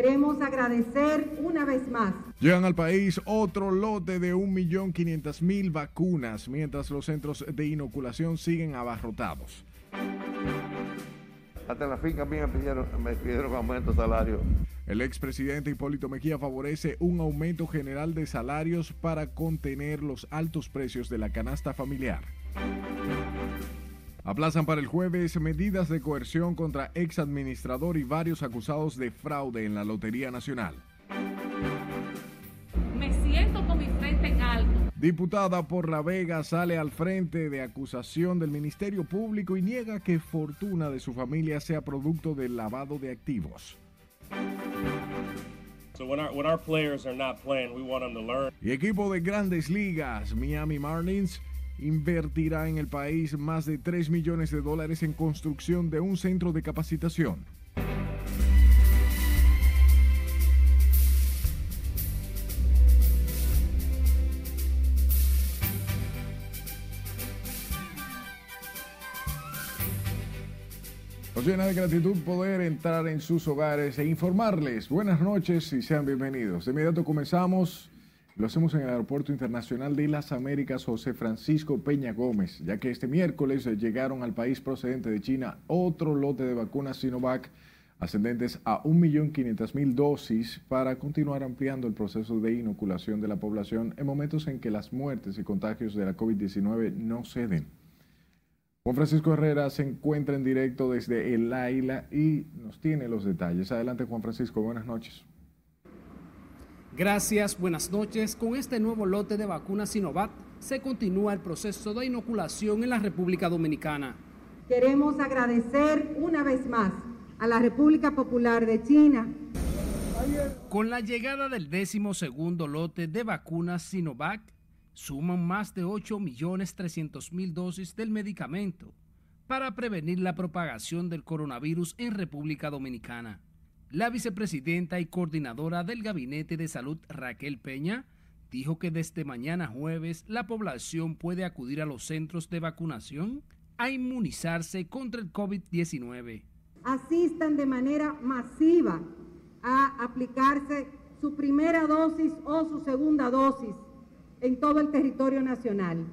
Queremos agradecer una vez más. Llegan al país otro lote de 1.500.000 vacunas, mientras los centros de inoculación siguen abarrotados. Hasta en la finca mía me pidieron, me pidieron aumento de salario. El expresidente Hipólito Mejía favorece un aumento general de salarios para contener los altos precios de la canasta familiar. Aplazan para el jueves medidas de coerción contra ex administrador y varios acusados de fraude en la Lotería Nacional. Me siento con mi frente en alto. Diputada por La Vega sale al frente de acusación del Ministerio Público y niega que fortuna de su familia sea producto del lavado de activos. Y equipo de grandes ligas, Miami Marlins invertirá en el país más de 3 millones de dólares en construcción de un centro de capacitación. Nos llena de gratitud poder entrar en sus hogares e informarles. Buenas noches y sean bienvenidos. De inmediato comenzamos lo hacemos en el Aeropuerto Internacional de las Américas José Francisco Peña Gómez, ya que este miércoles llegaron al país procedente de China otro lote de vacunas Sinovac ascendentes a 1.500.000 dosis para continuar ampliando el proceso de inoculación de la población en momentos en que las muertes y contagios de la COVID-19 no ceden. Juan Francisco Herrera se encuentra en directo desde el AILA y nos tiene los detalles. Adelante Juan Francisco, buenas noches. Gracias, buenas noches. Con este nuevo lote de vacunas Sinovac se continúa el proceso de inoculación en la República Dominicana. Queremos agradecer una vez más a la República Popular de China. Con la llegada del décimo segundo lote de vacunas Sinovac, suman más de 8.300.000 dosis del medicamento para prevenir la propagación del coronavirus en República Dominicana. La vicepresidenta y coordinadora del Gabinete de Salud, Raquel Peña, dijo que desde mañana jueves la población puede acudir a los centros de vacunación a inmunizarse contra el COVID-19. Asistan de manera masiva a aplicarse su primera dosis o su segunda dosis en todo el territorio nacional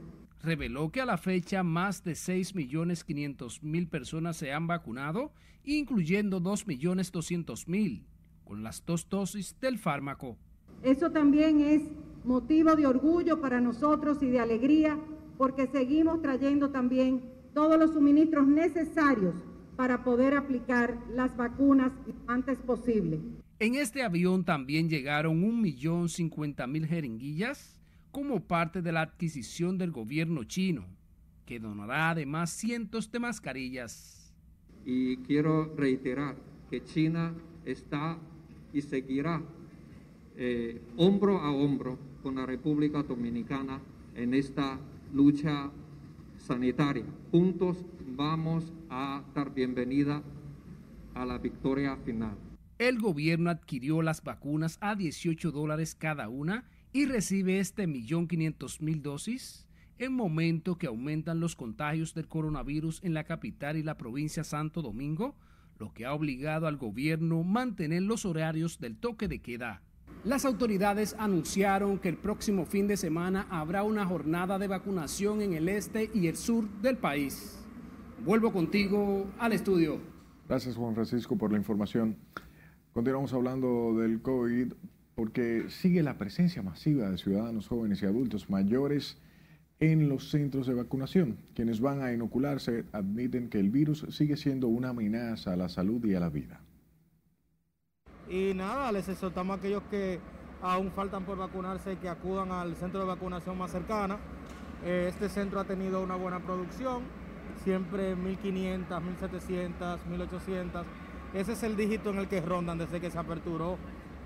reveló que a la fecha más de 6.500.000 personas se han vacunado, incluyendo 2.200.000 con las dos dosis del fármaco. Eso también es motivo de orgullo para nosotros y de alegría porque seguimos trayendo también todos los suministros necesarios para poder aplicar las vacunas antes posible. En este avión también llegaron 1.050.000 jeringuillas como parte de la adquisición del gobierno chino, que donará además cientos de mascarillas. Y quiero reiterar que China está y seguirá eh, hombro a hombro con la República Dominicana en esta lucha sanitaria. Juntos vamos a dar bienvenida a la victoria final. El gobierno adquirió las vacunas a 18 dólares cada una y recibe este millón quinientos mil dosis en momento que aumentan los contagios del coronavirus en la capital y la provincia Santo Domingo, lo que ha obligado al gobierno mantener los horarios del toque de queda. Las autoridades anunciaron que el próximo fin de semana habrá una jornada de vacunación en el este y el sur del país. Vuelvo contigo al estudio. Gracias Juan Francisco por la información. Continuamos hablando del COVID porque sigue la presencia masiva de ciudadanos jóvenes y adultos mayores en los centros de vacunación. Quienes van a inocularse admiten que el virus sigue siendo una amenaza a la salud y a la vida. Y nada, les exhortamos a aquellos que aún faltan por vacunarse que acudan al centro de vacunación más cercana. Eh, este centro ha tenido una buena producción, siempre 1.500, 1.700, 1.800. Ese es el dígito en el que rondan desde que se aperturó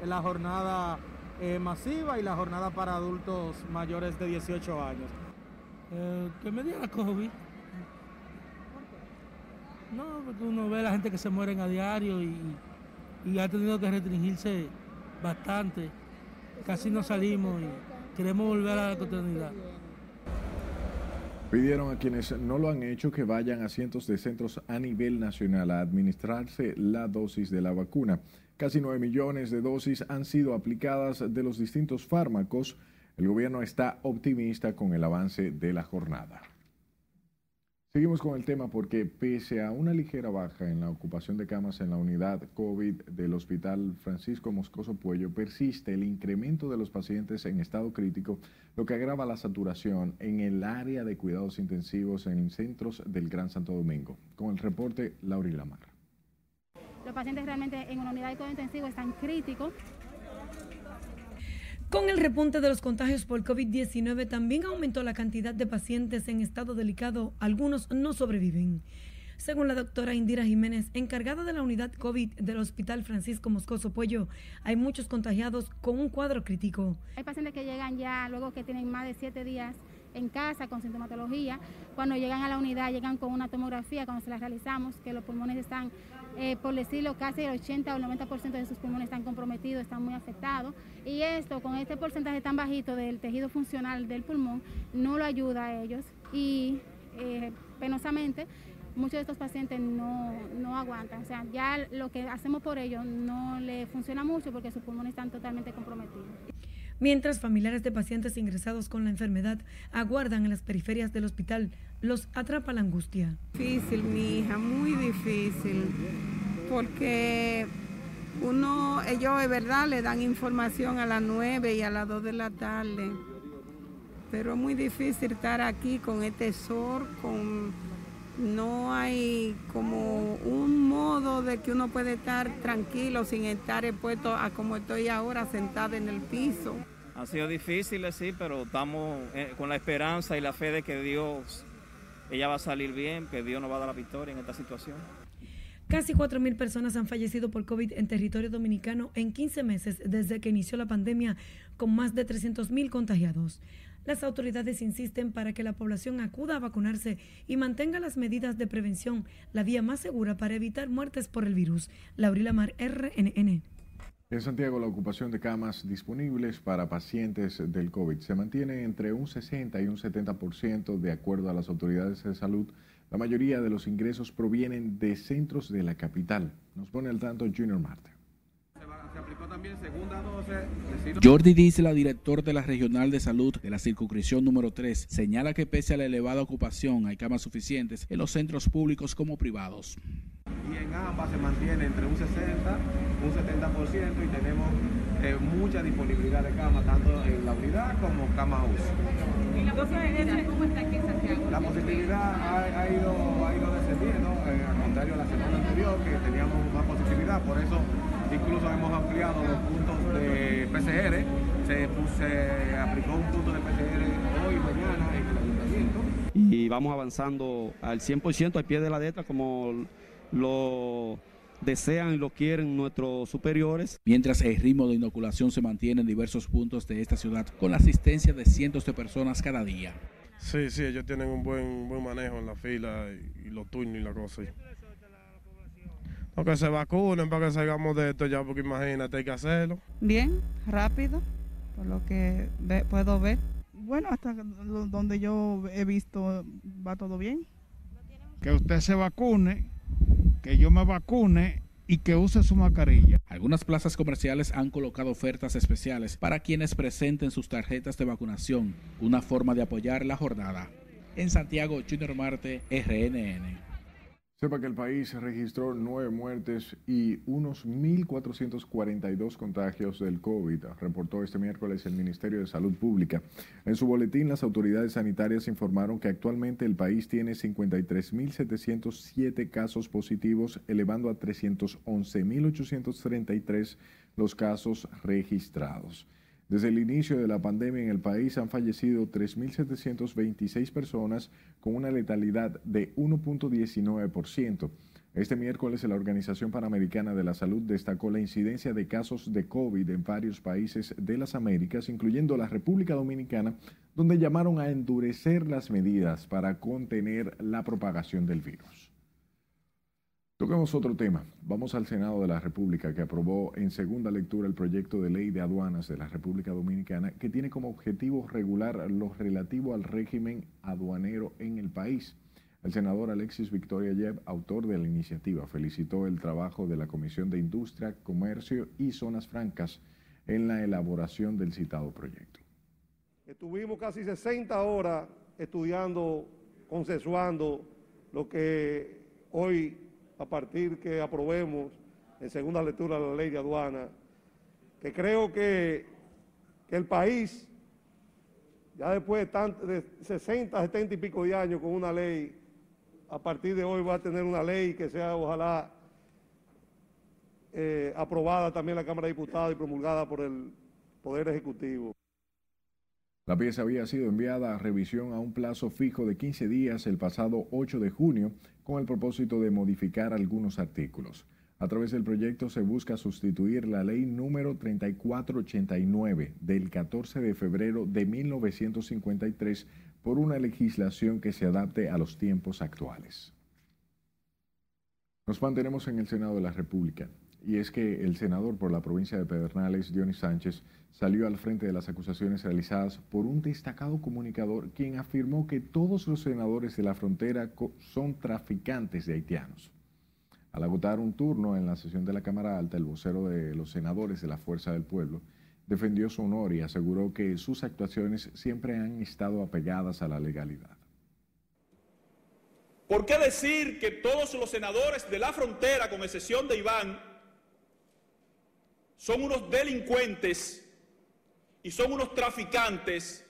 la jornada eh, masiva y la jornada para adultos mayores de 18 años. Eh, ¿Qué me dio la COVID? No, porque uno ve a la gente que se mueren a diario y, y ha tenido que restringirse bastante. Casi no salimos y queremos volver a la cotidianidad. Pidieron a quienes no lo han hecho que vayan a cientos de centros a nivel nacional a administrarse la dosis de la vacuna. Casi 9 millones de dosis han sido aplicadas de los distintos fármacos. El gobierno está optimista con el avance de la jornada. Seguimos con el tema porque pese a una ligera baja en la ocupación de camas en la unidad COVID del Hospital Francisco Moscoso Puello, persiste el incremento de los pacientes en estado crítico, lo que agrava la saturación en el área de cuidados intensivos en centros del Gran Santo Domingo. Con el reporte, Laura Lamar. Los pacientes realmente en una unidad de cuidado intensivo están críticos. Con el repunte de los contagios por COVID-19 también aumentó la cantidad de pacientes en estado delicado. Algunos no sobreviven. Según la doctora Indira Jiménez, encargada de la unidad COVID del Hospital Francisco Moscoso Puello, hay muchos contagiados con un cuadro crítico. Hay pacientes que llegan ya luego que tienen más de siete días en casa con sintomatología. Cuando llegan a la unidad, llegan con una tomografía, cuando se la realizamos, que los pulmones están, eh, por decirlo, casi el 80 o el 90% de sus pulmones están comprometidos, están muy afectados. Y esto, con este porcentaje tan bajito del tejido funcional del pulmón, no lo ayuda a ellos. Y eh, penosamente, muchos de estos pacientes no, no aguantan. O sea, ya lo que hacemos por ellos no le funciona mucho porque sus pulmones están totalmente comprometidos mientras familiares de pacientes ingresados con la enfermedad aguardan en las periferias del hospital. Los atrapa la angustia. Difícil, mi hija, muy difícil, porque uno, ellos de verdad le dan información a las 9 y a las 2 de la tarde, pero es muy difícil estar aquí con este sol, con no hay como un modo de que uno puede estar tranquilo sin estar expuesto a como estoy ahora sentada en el piso. Ha sido difícil, sí, pero estamos eh, con la esperanza y la fe de que Dios, ella va a salir bien, que Dios nos va a dar la victoria en esta situación. Casi 4.000 personas han fallecido por COVID en territorio dominicano en 15 meses desde que inició la pandemia, con más de 300.000 contagiados. Las autoridades insisten para que la población acuda a vacunarse y mantenga las medidas de prevención, la vía más segura para evitar muertes por el virus. Laurila Mar, RNN. En Santiago, la ocupación de camas disponibles para pacientes del COVID se mantiene entre un 60 y un 70% de acuerdo a las autoridades de salud. La mayoría de los ingresos provienen de centros de la capital. Nos pone al tanto Junior Marte. Jordi Disla, director de la Regional de Salud de la Circunscripción número 3, señala que pese a la elevada ocupación hay camas suficientes en los centros públicos como privados. Y en ambas se mantiene entre un 60, un 70% y tenemos eh, mucha disponibilidad de camas, tanto en la unidad como cama UCI. ¿Y la positividad cómo está aquí en Santiago? La positividad ha, ido, ha ido descendiendo, eh, al contrario a la semana anterior que teníamos más positividad, por eso Incluso hemos ampliado los puntos de PCR. Se, aplicó un punto de PCR hoy y mañana en el ayuntamiento. Y vamos avanzando al 100% al pie de la letra como lo desean y lo quieren nuestros superiores. Mientras el ritmo de inoculación se mantiene en diversos puntos de esta ciudad con la asistencia de cientos de personas cada día. Sí, sí, ellos tienen un buen, buen manejo en la fila y, los turnos y la cosa que se vacunen para que salgamos de esto ya, porque imagínate, hay que hacerlo. Bien, rápido, por lo que puedo ver. Bueno, hasta donde yo he visto va todo bien. Que usted se vacune, que yo me vacune y que use su mascarilla. Algunas plazas comerciales han colocado ofertas especiales para quienes presenten sus tarjetas de vacunación, una forma de apoyar la jornada. En Santiago, Junior Marte, RNN. Sepa que el país registró nueve muertes y unos 1.442 contagios del COVID, reportó este miércoles el Ministerio de Salud Pública. En su boletín, las autoridades sanitarias informaron que actualmente el país tiene 53.707 casos positivos, elevando a 311.833 los casos registrados. Desde el inicio de la pandemia en el país han fallecido 3.726 personas con una letalidad de 1.19%. Este miércoles la Organización Panamericana de la Salud destacó la incidencia de casos de COVID en varios países de las Américas, incluyendo la República Dominicana, donde llamaron a endurecer las medidas para contener la propagación del virus. Toquemos otro tema. Vamos al Senado de la República que aprobó en segunda lectura el proyecto de ley de aduanas de la República Dominicana que tiene como objetivo regular lo relativo al régimen aduanero en el país. El senador Alexis Victoria Yeb, autor de la iniciativa, felicitó el trabajo de la Comisión de Industria, Comercio y Zonas Francas en la elaboración del citado proyecto. Estuvimos casi 60 horas estudiando, consensuando lo que hoy, a partir que aprobemos en segunda lectura la ley de aduana, que creo que, el país, ya después de, tant- de 60, 70 y pico de años con una ley, a partir de hoy va a tener una ley que sea ojalá eh, aprobada también en la Cámara de Diputados y promulgada por el Poder Ejecutivo. La pieza había sido enviada a revisión a un plazo fijo de 15 días el pasado 8 de junio con el propósito de modificar algunos artículos. A través del proyecto se busca sustituir la ley número 3489 del 14 de febrero de 1953 por una legislación que se adapte a los tiempos actuales. Nos mantenemos en el Senado de la República y es que el senador por la provincia de Pedernales, Dionis Sánchez, salió al frente de las acusaciones realizadas por un destacado comunicador quien afirmó que todos los senadores de la frontera son traficantes de haitianos. Al agotar un turno en la sesión de la Cámara Alta, el vocero de los senadores de la Fuerza del Pueblo defendió su honor y aseguró que sus actuaciones siempre han estado apegadas a la legalidad. ¿Por qué decir que todos los senadores de la frontera, con excepción de Iván, son unos delincuentes y son unos traficantes?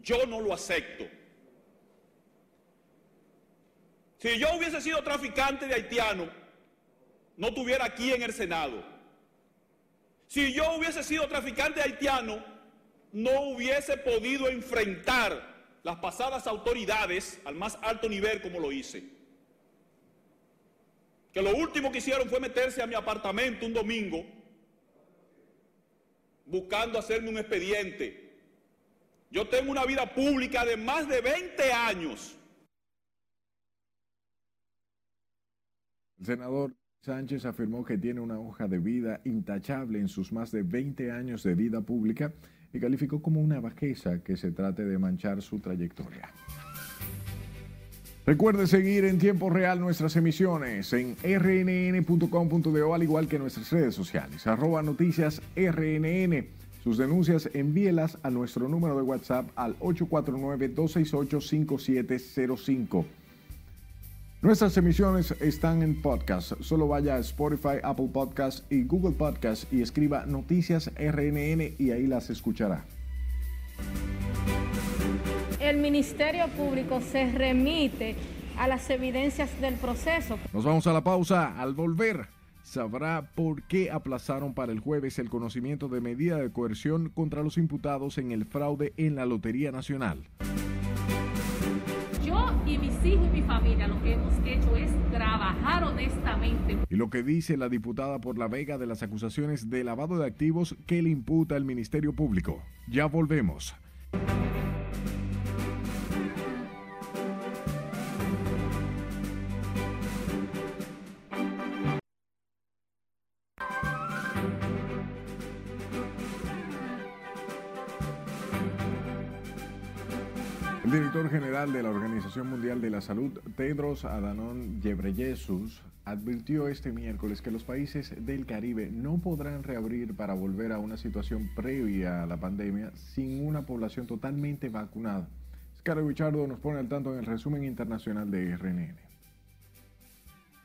Yo no lo acepto. Si yo hubiese sido traficante de haitiano, no estuviera aquí en el Senado. Si yo hubiese sido traficante haitiano, no hubiese podido enfrentar las pasadas autoridades al más alto nivel como lo hice. Que lo último que hicieron fue meterse a mi apartamento un domingo buscando hacerme un expediente. Yo tengo una vida pública de más de 20 años. El senador Sánchez afirmó que tiene una hoja de vida intachable en sus más de 20 años de vida pública y calificó como una bajeza que se trate de manchar su trayectoria. Recuerde seguir en tiempo real nuestras emisiones en rnn.com.do al igual que nuestras redes sociales, arroba noticias rnn. Sus denuncias envíelas a nuestro número de WhatsApp al 849-268-5705. Nuestras emisiones están en podcast. Solo vaya a Spotify, Apple Podcast y Google Podcast y escriba Noticias RNN y ahí las escuchará. El Ministerio Público se remite a las evidencias del proceso. Nos vamos a la pausa. Al volver, sabrá por qué aplazaron para el jueves el conocimiento de medida de coerción contra los imputados en el fraude en la Lotería Nacional. Yo y mis hijos y mi familia lo que hemos hecho es trabajar honestamente. Y lo que dice la diputada por La Vega de las acusaciones de lavado de activos que le imputa el Ministerio Público. Ya volvemos. Director general de la Organización Mundial de la Salud, Tedros Adhanom Ghebreyesus, advirtió este miércoles que los países del Caribe no podrán reabrir para volver a una situación previa a la pandemia sin una población totalmente vacunada. Scarlett Richardo nos pone al tanto en el resumen internacional de RNN.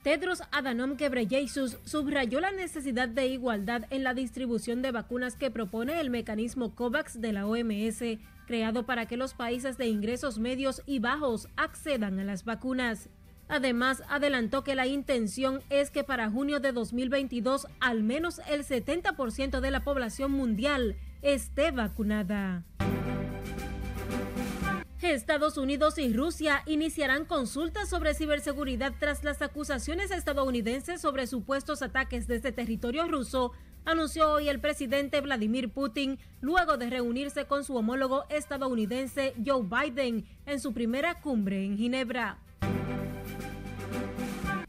Tedros Adhanom Ghebreyesus subrayó la necesidad de igualdad en la distribución de vacunas que propone el mecanismo COVAX de la OMS, creado para que los países de ingresos medios y bajos accedan a las vacunas. Además, adelantó que la intención es que para junio de 2022 al menos el 70% de la población mundial esté vacunada. Estados Unidos y Rusia iniciarán consultas sobre ciberseguridad tras las acusaciones estadounidenses sobre supuestos ataques desde territorio ruso, anunció hoy el presidente Vladimir Putin luego de reunirse con su homólogo estadounidense Joe Biden en su primera cumbre en Ginebra.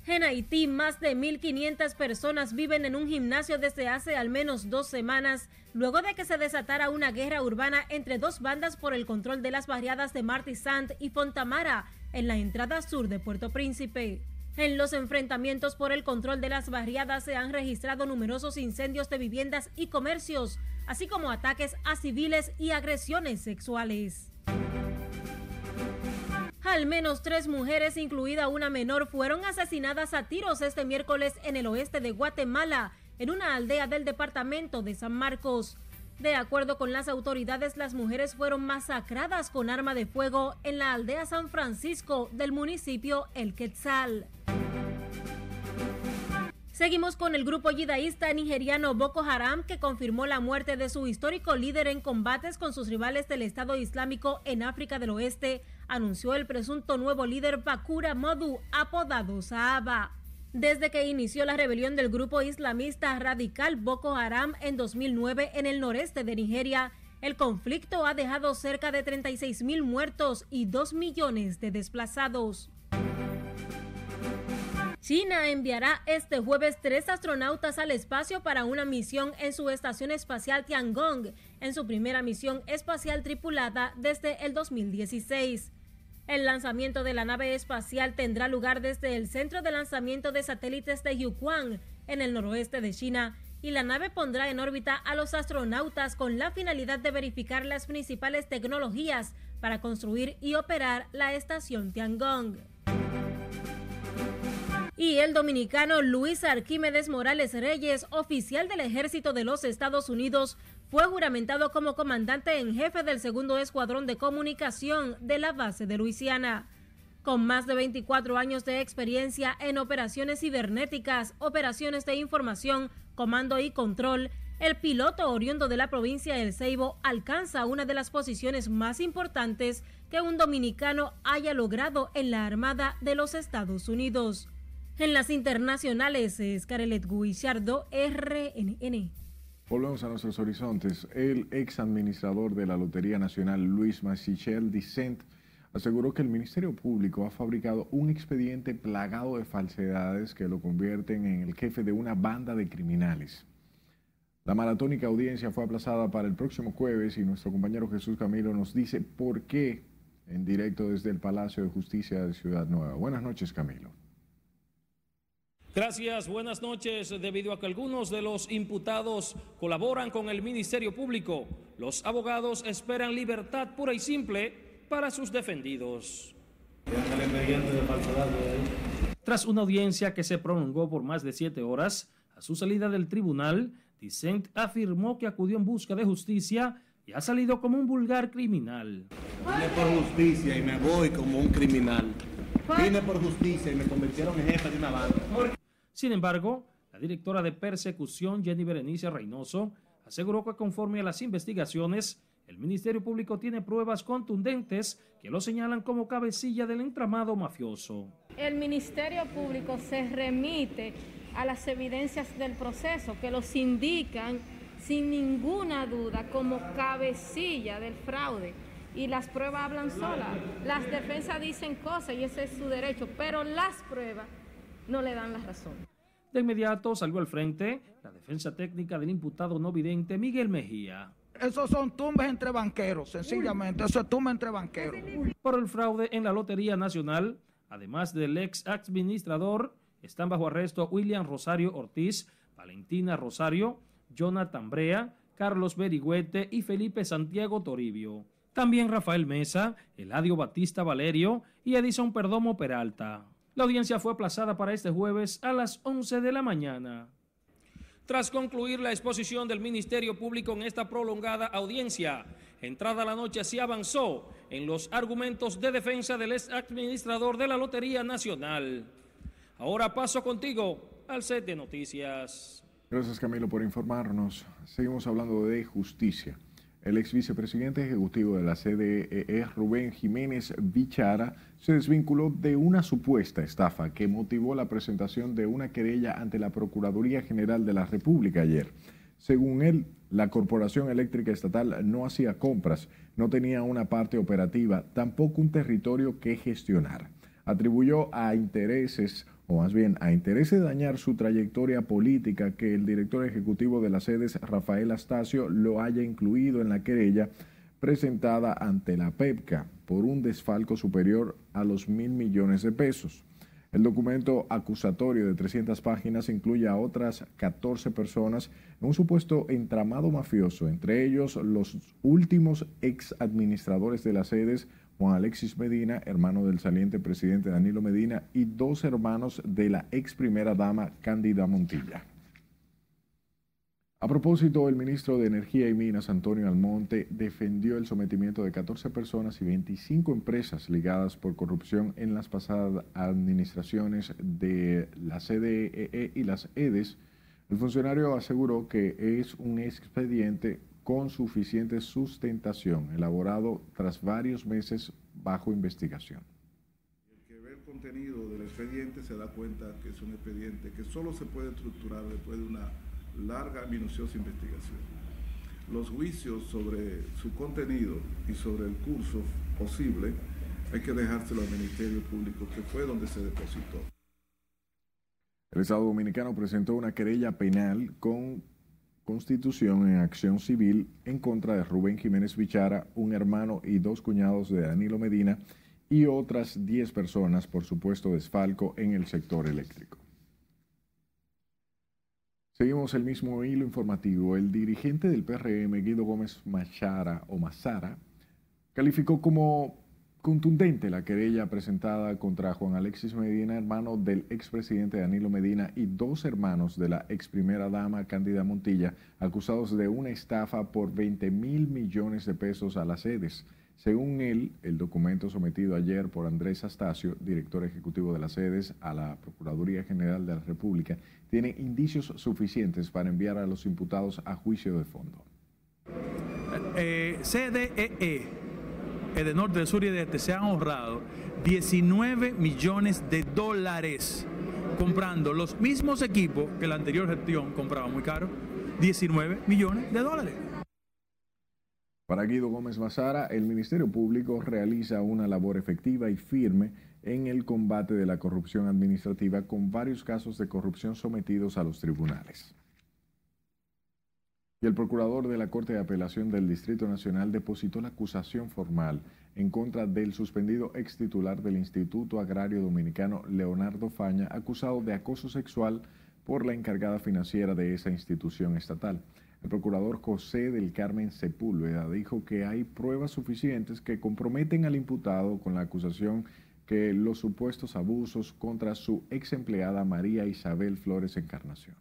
En Haití, más de 1.500 personas viven en un gimnasio desde hace al menos dos semanas, luego de que se desatara una guerra urbana entre dos bandas por el control de las barriadas de Martissant y Fontamara, en la entrada sur de Puerto Príncipe. En los enfrentamientos por el control de las barriadas se han registrado numerosos incendios de viviendas y comercios, así como ataques a civiles y agresiones sexuales. Al menos tres mujeres, incluida una menor, fueron asesinadas a tiros este miércoles en el oeste de Guatemala, en una aldea del departamento de San Marcos. De acuerdo con las autoridades, las mujeres fueron masacradas con arma de fuego en la aldea San Francisco del municipio El Quetzal. Seguimos con el grupo yidaísta nigeriano Boko Haram que confirmó la muerte de su histórico líder en combates con sus rivales del Estado Islámico en África del Oeste, anunció el presunto nuevo líder Bakura Modu, apodado Sahaba. Desde que inició la rebelión del grupo islamista radical Boko Haram en 2009 en el noreste de Nigeria, el conflicto ha dejado cerca de 36 mil muertos y 2 millones de desplazados. China enviará este jueves tres astronautas al espacio para una misión en su estación espacial Tiangong, en su primera misión espacial tripulada desde el 2016. El lanzamiento de la nave espacial tendrá lugar desde el centro de lanzamiento de satélites de Yuquan, en el noroeste de China, y la nave pondrá en órbita a los astronautas con la finalidad de verificar las principales tecnologías para construir y operar la estación Tiangong. Y el dominicano Luis Arquímedes Morales Reyes, oficial del ejército de los Estados Unidos, fue juramentado como comandante en jefe del segundo escuadrón de comunicación de la base de Luisiana. Con más de 24 años de experiencia en operaciones cibernéticas, operaciones de información, comando y control, el piloto oriundo de la provincia del Ceibo alcanza una de las posiciones más importantes que un dominicano haya logrado en la Armada de los Estados Unidos. En las internacionales, Scarlett Guichardo, RNN. Volvemos a nuestros horizontes. El ex administrador de la Lotería Nacional, Luis Massichel Dicent, aseguró que el Ministerio Público ha fabricado un expediente plagado de falsedades que lo convierten en el jefe de una banda de criminales. La maratónica audiencia fue aplazada para el próximo jueves y nuestro compañero Jesús Camilo nos dice por qué en directo desde el Palacio de Justicia de Ciudad Nueva. Buenas noches, Camilo. Gracias, buenas noches. Debido a que algunos de los imputados colaboran con el Ministerio Público, los abogados esperan libertad pura y simple para sus defendidos. Tras una audiencia que se prolongó por más de siete horas, a su salida del tribunal, Dicent afirmó que acudió en busca de justicia y ha salido como un vulgar criminal. Vine por justicia y me voy como un criminal. Vine por justicia y me convirtieron en jefe de una banda. Sin embargo, la directora de persecución, Jenny Berenice Reynoso, aseguró que conforme a las investigaciones, el Ministerio Público tiene pruebas contundentes que lo señalan como cabecilla del entramado mafioso. El Ministerio Público se remite a las evidencias del proceso que los indican sin ninguna duda como cabecilla del fraude. Y las pruebas hablan solas. Las defensas dicen cosas y ese es su derecho, pero las pruebas no le dan la razón. De inmediato salió al frente la defensa técnica del imputado no vidente Miguel Mejía. Esos son tumbas entre banqueros, sencillamente. Eso es tumba entre banqueros. Por el fraude en la Lotería Nacional, además del ex administrador, están bajo arresto William Rosario Ortiz, Valentina Rosario, Jonathan Brea, Carlos Berigüete y Felipe Santiago Toribio. También Rafael Mesa, Eladio Batista Valerio y Edison Perdomo Peralta. La audiencia fue aplazada para este jueves a las 11 de la mañana. Tras concluir la exposición del Ministerio Público en esta prolongada audiencia, entrada la noche se avanzó en los argumentos de defensa del ex administrador de la Lotería Nacional. Ahora paso contigo al set de noticias. Gracias Camilo por informarnos. Seguimos hablando de justicia. El ex vicepresidente ejecutivo de la CDE, Rubén Jiménez Bichara, se desvinculó de una supuesta estafa que motivó la presentación de una querella ante la Procuraduría General de la República ayer. Según él, la Corporación Eléctrica Estatal no hacía compras, no tenía una parte operativa, tampoco un territorio que gestionar. Atribuyó a intereses o más bien a interés de dañar su trayectoria política que el director ejecutivo de las sedes, Rafael Astacio, lo haya incluido en la querella, presentada ante la PEPCA por un desfalco superior a los mil millones de pesos. El documento acusatorio de 300 páginas incluye a otras 14 personas en un supuesto entramado mafioso, entre ellos los últimos ex administradores de las sedes, Juan Alexis Medina, hermano del saliente presidente Danilo Medina, y dos hermanos de la ex primera dama Cándida Montilla. A propósito, el ministro de Energía y Minas, Antonio Almonte, defendió el sometimiento de 14 personas y 25 empresas ligadas por corrupción en las pasadas administraciones de la CDEE e y las EDES. El funcionario aseguró que es un expediente con suficiente sustentación, elaborado tras varios meses bajo investigación. El que ve el contenido del expediente se da cuenta que es un expediente que solo se puede estructurar después de una larga, minuciosa investigación. Los juicios sobre su contenido y sobre el curso posible hay que dejárselo al Ministerio Público, que fue donde se depositó. El Estado Dominicano presentó una querella penal con constitución en acción civil en contra de Rubén Jiménez Bichara, un hermano y dos cuñados de Danilo Medina y otras 10 personas por supuesto desfalco en el sector eléctrico. Seguimos el mismo hilo informativo. El dirigente del PRM, Guido Gómez Machara o Mazara, calificó como contundente la querella presentada contra Juan Alexis Medina, hermano del expresidente Danilo Medina y dos hermanos de la ex primera dama Cándida Montilla, acusados de una estafa por 20 mil millones de pesos a las sedes. Según él, el documento sometido ayer por Andrés Astacio, director ejecutivo de las sedes, a la Procuraduría General de la República, tiene indicios suficientes para enviar a los imputados a juicio de fondo. Eh, CDEE, de Norte, de Sur y de Este, se han ahorrado 19 millones de dólares comprando los mismos equipos que la anterior gestión compraba muy caro. 19 millones de dólares. Para Guido Gómez Mazara, el Ministerio Público realiza una labor efectiva y firme en el combate de la corrupción administrativa con varios casos de corrupción sometidos a los tribunales. Y el procurador de la Corte de Apelación del Distrito Nacional depositó la acusación formal en contra del suspendido ex titular del Instituto Agrario Dominicano, Leonardo Faña, acusado de acoso sexual por la encargada financiera de esa institución estatal. El procurador José del Carmen Sepúlveda dijo que hay pruebas suficientes que comprometen al imputado con la acusación que los supuestos abusos contra su ex empleada María Isabel Flores Encarnación.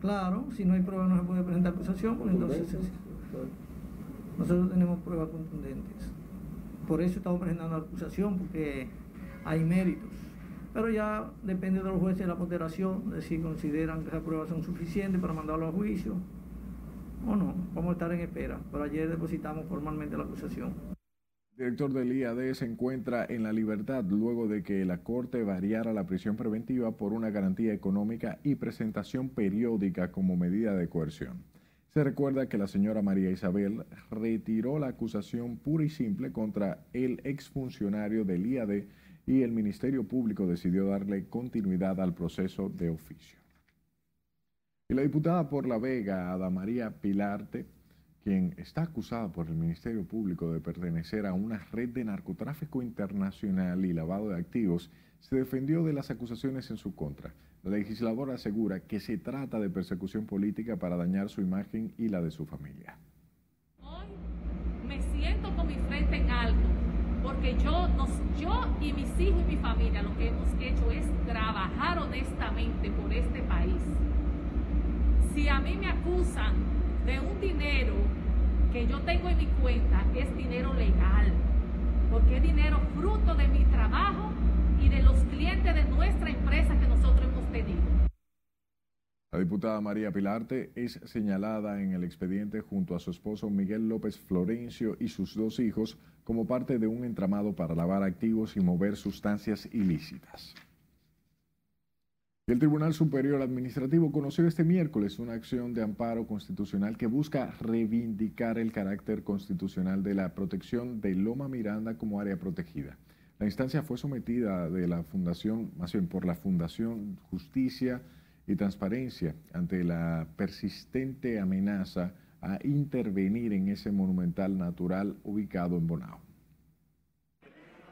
Claro, si no hay pruebas no se puede presentar acusación, pues entonces nosotros tenemos pruebas contundentes. Por eso estamos presentando la acusación, porque hay méritos. Pero ya depende de los jueces de la moderación, de si consideran que esas pruebas son suficientes para mandarlo a juicio o no. Vamos a estar en espera. Pero ayer depositamos formalmente la acusación. El director del IAD se encuentra en la libertad luego de que la Corte variara la prisión preventiva por una garantía económica y presentación periódica como medida de coerción. Se recuerda que la señora María Isabel retiró la acusación pura y simple contra el exfuncionario del IAD y el Ministerio Público decidió darle continuidad al proceso de oficio. Y la diputada por La Vega, Ada María Pilarte, quien está acusada por el Ministerio Público de pertenecer a una red de narcotráfico internacional y lavado de activos, se defendió de las acusaciones en su contra. La legisladora asegura que se trata de persecución política para dañar su imagen y la de su familia. Hoy me siento con mi frente en alto porque yo, yo y mis hijos y mi familia lo que hemos hecho es trabajar honestamente por este país. Si a mí me acusan de un dinero que yo tengo en mi cuenta, es dinero legal, porque es dinero fruto de mi trabajo y de los clientes de nuestra empresa que nosotros hemos tenido. La diputada María Pilarte es señalada en el expediente junto a su esposo Miguel López Florencio y sus dos hijos como parte de un entramado para lavar activos y mover sustancias ilícitas. El Tribunal Superior Administrativo conoció este miércoles una acción de amparo constitucional que busca reivindicar el carácter constitucional de la protección de Loma Miranda como área protegida. La instancia fue sometida de la Fundación, más bien por la Fundación Justicia, y transparencia ante la persistente amenaza a intervenir en ese monumental natural ubicado en Bonao.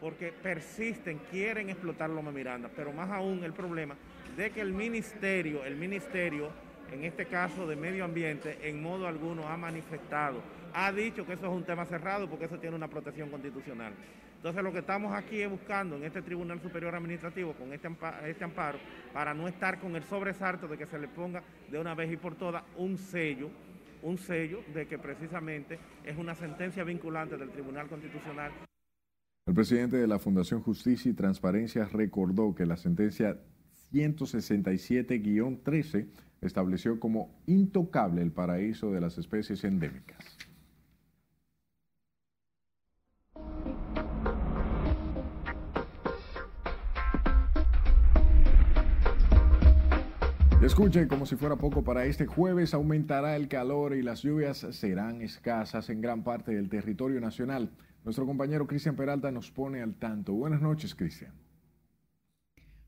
Porque persisten, quieren explotar Loma Miranda, pero más aún el problema de que el ministerio, el ministerio, en este caso de medio ambiente, en modo alguno ha manifestado, ha dicho que eso es un tema cerrado porque eso tiene una protección constitucional. Entonces lo que estamos aquí es buscando en este Tribunal Superior Administrativo con este amparo, este amparo para no estar con el sobresalto de que se le ponga de una vez y por todas un sello, un sello de que precisamente es una sentencia vinculante del Tribunal Constitucional. El presidente de la Fundación Justicia y Transparencia recordó que la sentencia 167-13 estableció como intocable el paraíso de las especies endémicas. Escuchen, como si fuera poco, para este jueves aumentará el calor y las lluvias serán escasas en gran parte del territorio nacional. Nuestro compañero Cristian Peralta nos pone al tanto. Buenas noches, Cristian.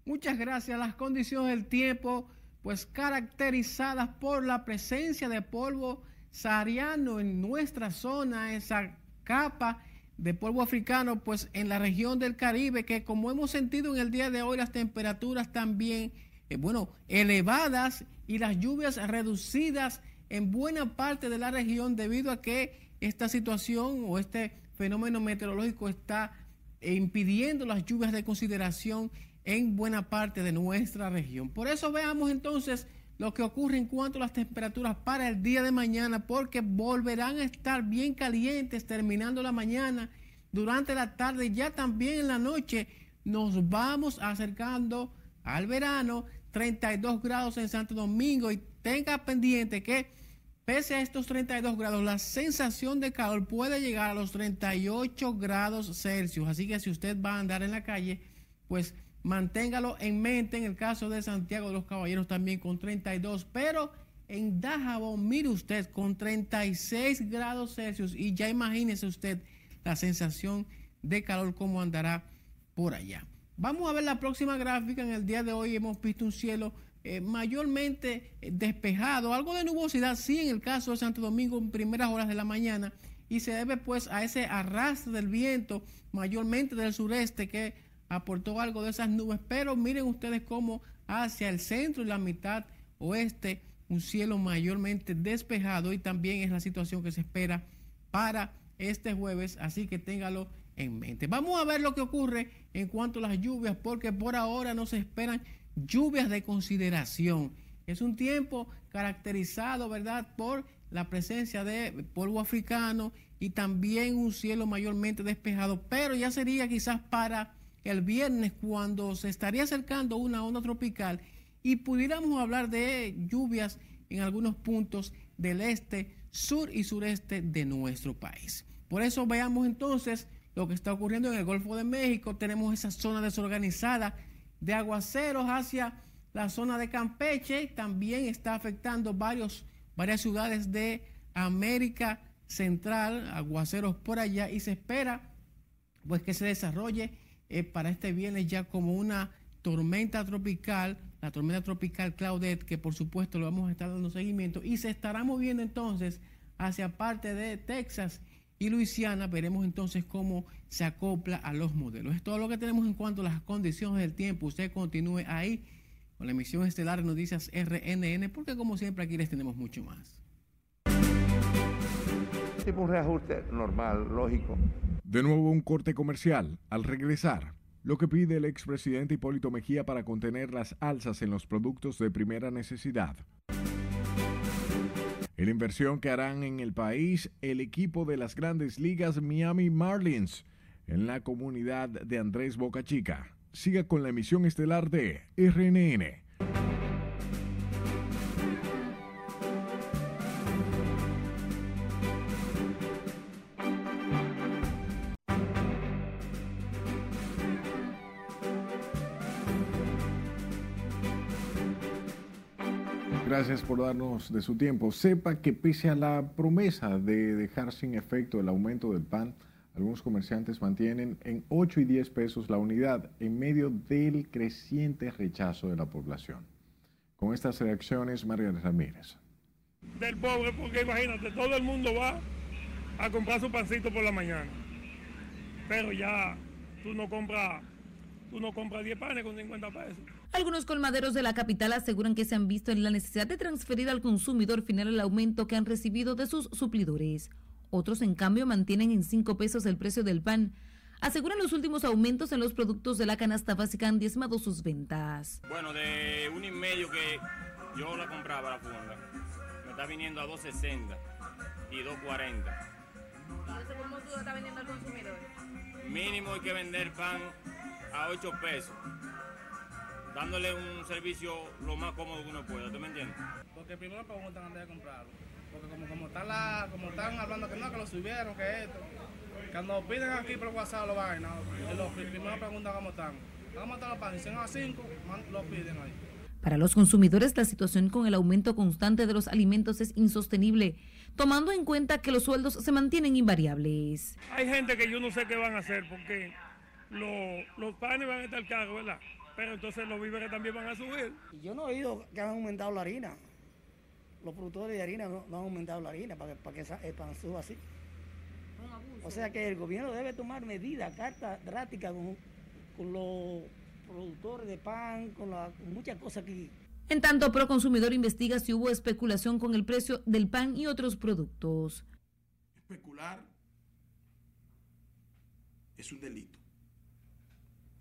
Muchas gracias. Las condiciones del tiempo, pues caracterizadas por la presencia de polvo sahariano en nuestra zona, esa capa de polvo africano, pues en la región del Caribe, que como hemos sentido en el día de hoy, las temperaturas también eh, bueno, elevadas y las lluvias reducidas en buena parte de la región debido a que esta situación o este fenómeno meteorológico está impidiendo las lluvias de consideración en buena parte de nuestra región. Por eso veamos entonces lo que ocurre en cuanto a las temperaturas para el día de mañana, porque volverán a estar bien calientes terminando la mañana, durante la tarde, ya también en la noche nos vamos acercando al verano, 32 grados en Santo Domingo y tenga pendiente que pese a estos 32 grados, la sensación de calor puede llegar a los 38 grados Celsius. Así que si usted va a andar en la calle, pues manténgalo en mente. En el caso de Santiago de los Caballeros también con 32, pero en Dajabón, mire usted, con 36 grados Celsius y ya imagínese usted la sensación de calor como andará por allá. Vamos a ver la próxima gráfica. En el día de hoy hemos visto un cielo eh, mayormente eh, despejado, algo de nubosidad, sí, en el caso de Santo Domingo en primeras horas de la mañana, y se debe pues a ese arrastre del viento, mayormente del sureste, que aportó algo de esas nubes, pero miren ustedes cómo hacia el centro y la mitad oeste, un cielo mayormente despejado y también es la situación que se espera para este jueves, así que téngalo en mente. Vamos a ver lo que ocurre en cuanto a las lluvias, porque por ahora no se esperan lluvias de consideración. Es un tiempo caracterizado, ¿verdad?, por la presencia de polvo africano y también un cielo mayormente despejado, pero ya sería quizás para el viernes cuando se estaría acercando una onda tropical y pudiéramos hablar de lluvias en algunos puntos del este, sur y sureste de nuestro país. Por eso veamos entonces lo que está ocurriendo en el Golfo de México. Tenemos esa zona desorganizada de aguaceros hacia la zona de Campeche. También está afectando varios, varias ciudades de América Central, aguaceros por allá. Y se espera pues que se desarrolle eh, para este viernes ya como una tormenta tropical, la tormenta tropical Claudette, que por supuesto lo vamos a estar dando seguimiento. Y se estará moviendo entonces hacia parte de Texas y Luisiana, veremos entonces cómo se acopla a los modelos. Es todo lo que tenemos en cuanto a las condiciones del tiempo. Usted continúe ahí con la emisión estelar de Noticias RNN, porque como siempre aquí les tenemos mucho más. Tipo un reajuste normal, lógico. De nuevo un corte comercial. Al regresar, lo que pide el expresidente Hipólito Mejía para contener las alzas en los productos de primera necesidad. En la inversión que harán en el país el equipo de las grandes ligas Miami Marlins en la comunidad de Andrés Boca Chica. Siga con la emisión estelar de RNN. Gracias por darnos de su tiempo. Sepa que pese a la promesa de dejar sin efecto el aumento del pan, algunos comerciantes mantienen en 8 y 10 pesos la unidad en medio del creciente rechazo de la población. Con estas reacciones, María Ramírez. Del pobre, porque imagínate, todo el mundo va a comprar su pancito por la mañana. Pero ya tú no compras tú no compras 10 panes con 50 pesos. Algunos colmaderos de la capital aseguran que se han visto en la necesidad de transferir al consumidor final el aumento que han recibido de sus suplidores. Otros, en cambio, mantienen en 5 pesos el precio del pan. Aseguran los últimos aumentos en los productos de la canasta básica han diezmado sus ventas. Bueno, de un y medio que yo la compraba la funda, me está viniendo a 2.60 y 2.40. ¿Cómo tú estás vendiendo al consumidor? Mínimo hay que vender pan a 8 pesos, dándole un servicio lo más cómodo que uno pueda, ¿tú me entiendes? Porque primero preguntan antes de comprarlo, porque como, como, están la, como están hablando que no, que lo subieron, que esto, cuando piden aquí por WhatsApp lo vaina, los primero preguntan cómo están. A estar los panes, si a 5, lo piden ahí. Para los consumidores, la situación con el aumento constante de los alimentos es insostenible, tomando en cuenta que los sueldos se mantienen invariables. Hay gente que yo no sé qué van a hacer porque los, los panes van a estar caros, ¿verdad? Pero entonces los víveres también van a subir. Yo no he oído que han aumentado la harina. Los productores de harina no, han aumentado la harina para que, para que el pan suba así. O sea que el gobierno debe tomar medidas, cartas drásticas con, los productores de pan, con, con muchas cosas aquí. En tanto, Proconsumidor investiga si hubo especulación con el precio del pan y otros productos. Especular es un delito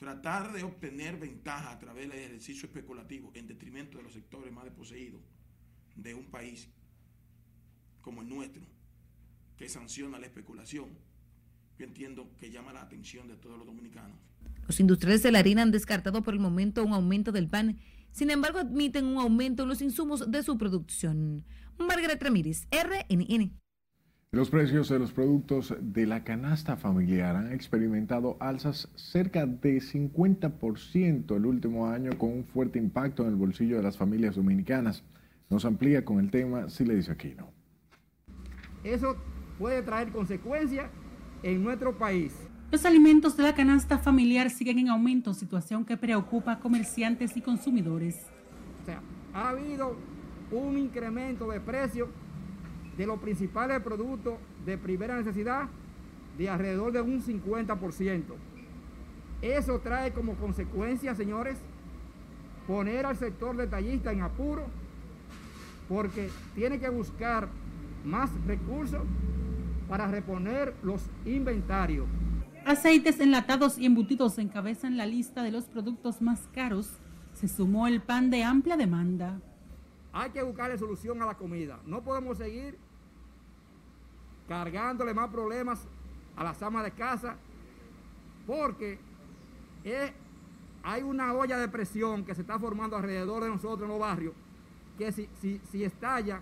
tratar de obtener ventaja a través del ejercicio especulativo en detrimento de los sectores más desposeídos de un país como el nuestro, que sanciona la especulación, yo entiendo que llama la atención de todos los dominicanos. Los industriales de la harina han descartado por el momento un aumento del pan, sin embargo admiten un aumento en los insumos de su producción. Margaret Ramírez, RNN. Los precios de los productos de la canasta familiar han experimentado alzas cerca de 50% el último año con un fuerte impacto en el bolsillo de las familias dominicanas. Nos amplía con el tema si le dice Aquino. Eso puede traer consecuencias en nuestro país. Los alimentos de la canasta familiar siguen en aumento, situación que preocupa a comerciantes y consumidores. O sea, ha habido un incremento de precios de los principales productos de primera necesidad de alrededor de un 50%. Eso trae como consecuencia, señores, poner al sector detallista en apuro porque tiene que buscar más recursos para reponer los inventarios. Aceites enlatados y embutidos encabezan la lista de los productos más caros. Se sumó el pan de amplia demanda. Hay que buscarle solución a la comida. No podemos seguir cargándole más problemas a las amas de casa porque hay una olla de presión que se está formando alrededor de nosotros en los barrios que si, si, estalla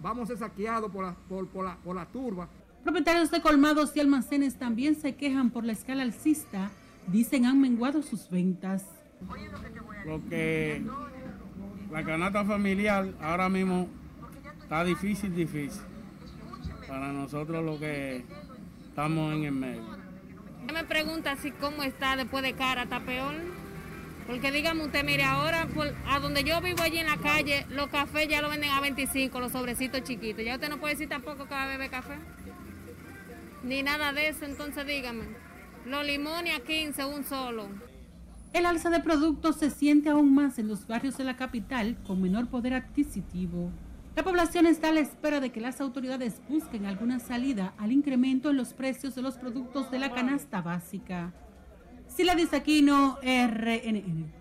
vamos a ser saqueados por la, por, por, la, por la turba. Propietarios de colmados y almacenes también se quejan por la escala alcista. Dicen han menguado sus ventas. Lo que la canasta familiar ahora mismo está difícil, difícil. Para nosotros lo que estamos en el medio. Me pregunta si cómo está después de cara, ¿está peor? Porque dígame usted, mire, ahora a donde yo vivo allí en la calle, los cafés ya lo venden a 25, los sobrecitos chiquitos. Ya usted no puede decir tampoco que va a beber café. Ni nada de eso, entonces dígame. Los limones a 15, un solo. El alza de productos se siente aún más en los barrios de la capital con menor poder adquisitivo. La población está a la espera de que las autoridades busquen alguna salida al incremento en los precios de los productos de la canasta básica. Sila Aquino, RNN.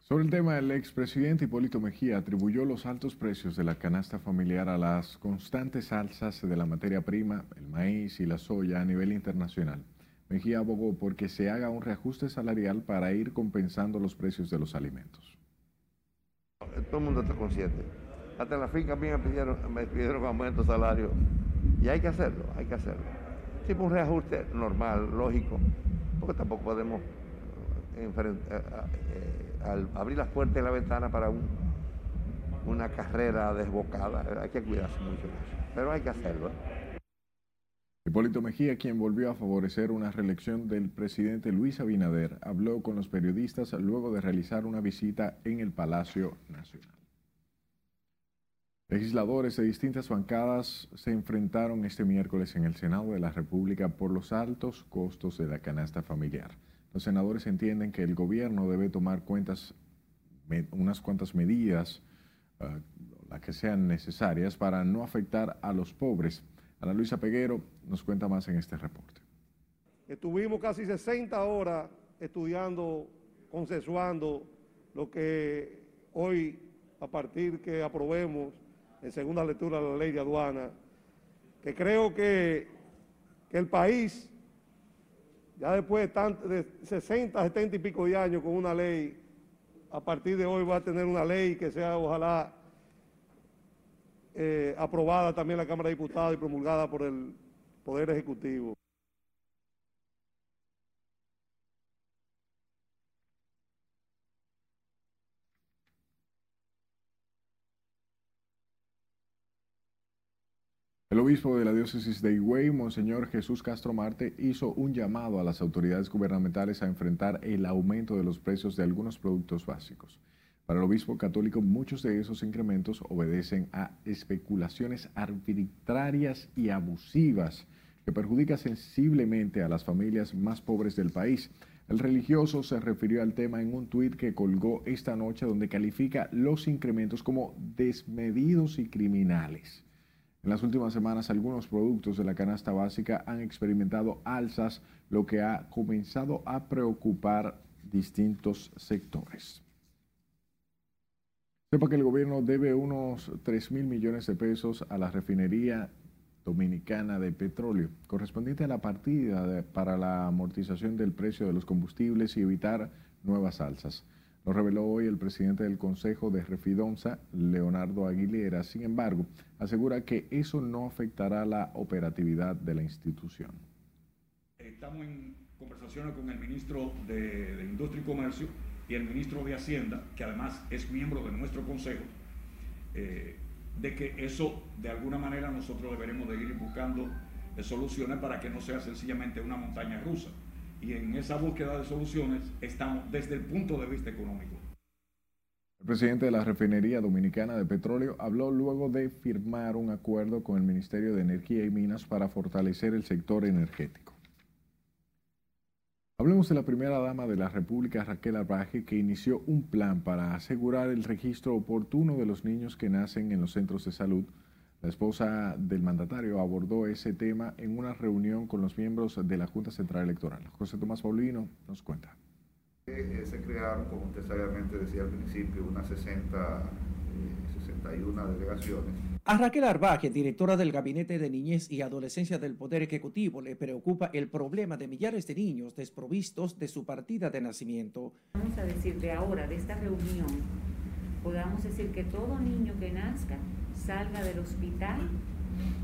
Sobre el tema, el expresidente Hipólito Mejía atribuyó los altos precios de la canasta familiar a las constantes alzas de la materia prima, el maíz y la soya a nivel internacional. Mejía abogó porque se haga un reajuste salarial para ir compensando los precios de los alimentos. Todo el mundo está consciente. Hasta la finca mía me pidieron, me pidieron aumento de salario. Y hay que hacerlo, hay que hacerlo. Sí, un reajuste normal, lógico, porque tampoco podemos eh, eh, eh, abrir las puertas y la ventana para una carrera desbocada. Hay que cuidarse mucho eso. Pero hay que hacerlo. Hipólito Mejía, quien volvió a favorecer una reelección del presidente Luis Abinader, habló con los periodistas luego de realizar una visita en el Palacio Nacional. Legisladores de distintas bancadas se enfrentaron este miércoles en el Senado de la República por los altos costos de la canasta familiar. Los senadores entienden que el gobierno debe tomar cuentas, unas cuantas medidas, uh, las que sean necesarias, para no afectar a los pobres. Ana Luisa Peguero nos cuenta más en este reporte. Estuvimos casi 60 horas estudiando, consensuando lo que hoy, a partir que aprobemos en segunda lectura la ley de aduana, que creo que, que el país, ya después de, de 60, 70 y pico de años con una ley, a partir de hoy va a tener una ley que sea ojalá eh, aprobada también la Cámara de Diputados y promulgada por el Poder Ejecutivo. El obispo de la diócesis de Higüey, Monseñor Jesús Castro Marte, hizo un llamado a las autoridades gubernamentales a enfrentar el aumento de los precios de algunos productos básicos. Para el obispo católico, muchos de esos incrementos obedecen a especulaciones arbitrarias y abusivas que perjudican sensiblemente a las familias más pobres del país. El religioso se refirió al tema en un tuit que colgó esta noche donde califica los incrementos como desmedidos y criminales. En las últimas semanas, algunos productos de la canasta básica han experimentado alzas, lo que ha comenzado a preocupar distintos sectores. Sepa que el gobierno debe unos 3 mil millones de pesos a la refinería dominicana de petróleo, correspondiente a la partida para la amortización del precio de los combustibles y evitar nuevas alzas. Lo reveló hoy el presidente del Consejo de Refidonza, Leonardo Aguilera. Sin embargo, asegura que eso no afectará la operatividad de la institución. Estamos en conversaciones con el ministro de, de Industria y Comercio y el ministro de Hacienda, que además es miembro de nuestro Consejo, eh, de que eso de alguna manera nosotros deberemos de ir buscando eh, soluciones para que no sea sencillamente una montaña rusa y en esa búsqueda de soluciones estamos desde el punto de vista económico. El presidente de la refinería dominicana de petróleo habló luego de firmar un acuerdo con el Ministerio de Energía y Minas para fortalecer el sector energético. Hablemos de la primera dama de la República, Raquel Arbaje, que inició un plan para asegurar el registro oportuno de los niños que nacen en los centros de salud la esposa del mandatario abordó ese tema en una reunión con los miembros de la Junta Central Electoral. José Tomás Paulino nos cuenta. Eh, se crearon, como usted sabiamente decía al principio, unas 60, 61 delegaciones. A Raquel Arbaje, directora del Gabinete de Niñez y Adolescencia del Poder Ejecutivo, le preocupa el problema de millares de niños desprovistos de su partida de nacimiento. Vamos a decir de ahora, de esta reunión, podamos decir que todo niño que nazca salga del hospital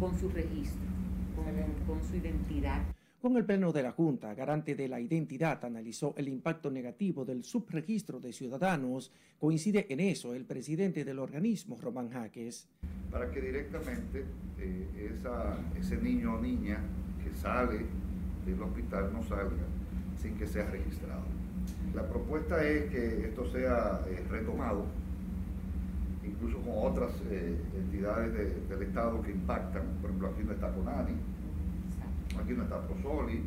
con su registro, con, con su identidad. Con el Pleno de la Junta, garante de la identidad, analizó el impacto negativo del subregistro de ciudadanos. Coincide en eso el presidente del organismo, Román Jaques. Para que directamente eh, ese niño o niña que sale del hospital no salga sin que sea registrado. La propuesta es que esto sea eh, retomado incluso con otras eh, entidades del Estado que impactan. Por ejemplo, aquí no está CONANI, aquí no está PROSOLI,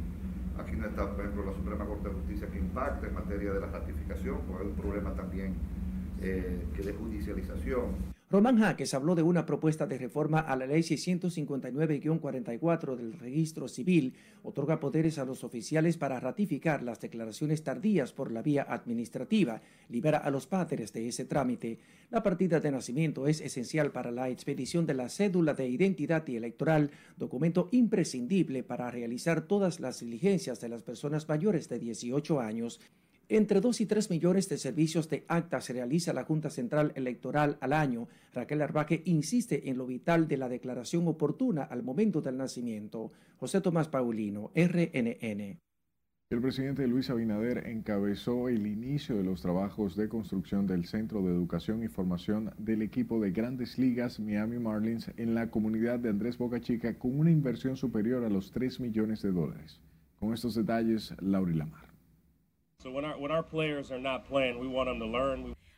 aquí no está, por ejemplo, la Suprema Corte de Justicia que impacta en materia de la ratificación, porque hay un problema también eh, que de judicialización. Román Jaques habló de una propuesta de reforma a la Ley 659-44 del Registro Civil, otorga poderes a los oficiales para ratificar las declaraciones tardías por la vía administrativa, libera a los padres de ese trámite. La partida de nacimiento es esencial para la expedición de la cédula de identidad y electoral, documento imprescindible para realizar todas las diligencias de las personas mayores de 18 años. Entre 2 y 3 millones de servicios de acta se realiza la Junta Central Electoral al año. Raquel Arbaje insiste en lo vital de la declaración oportuna al momento del nacimiento. José Tomás Paulino, RNN. El presidente Luis Abinader encabezó el inicio de los trabajos de construcción del Centro de Educación y Formación del equipo de Grandes Ligas Miami Marlins en la comunidad de Andrés Boca Chica con una inversión superior a los 3 millones de dólares. Con estos detalles, Lauri Lamar.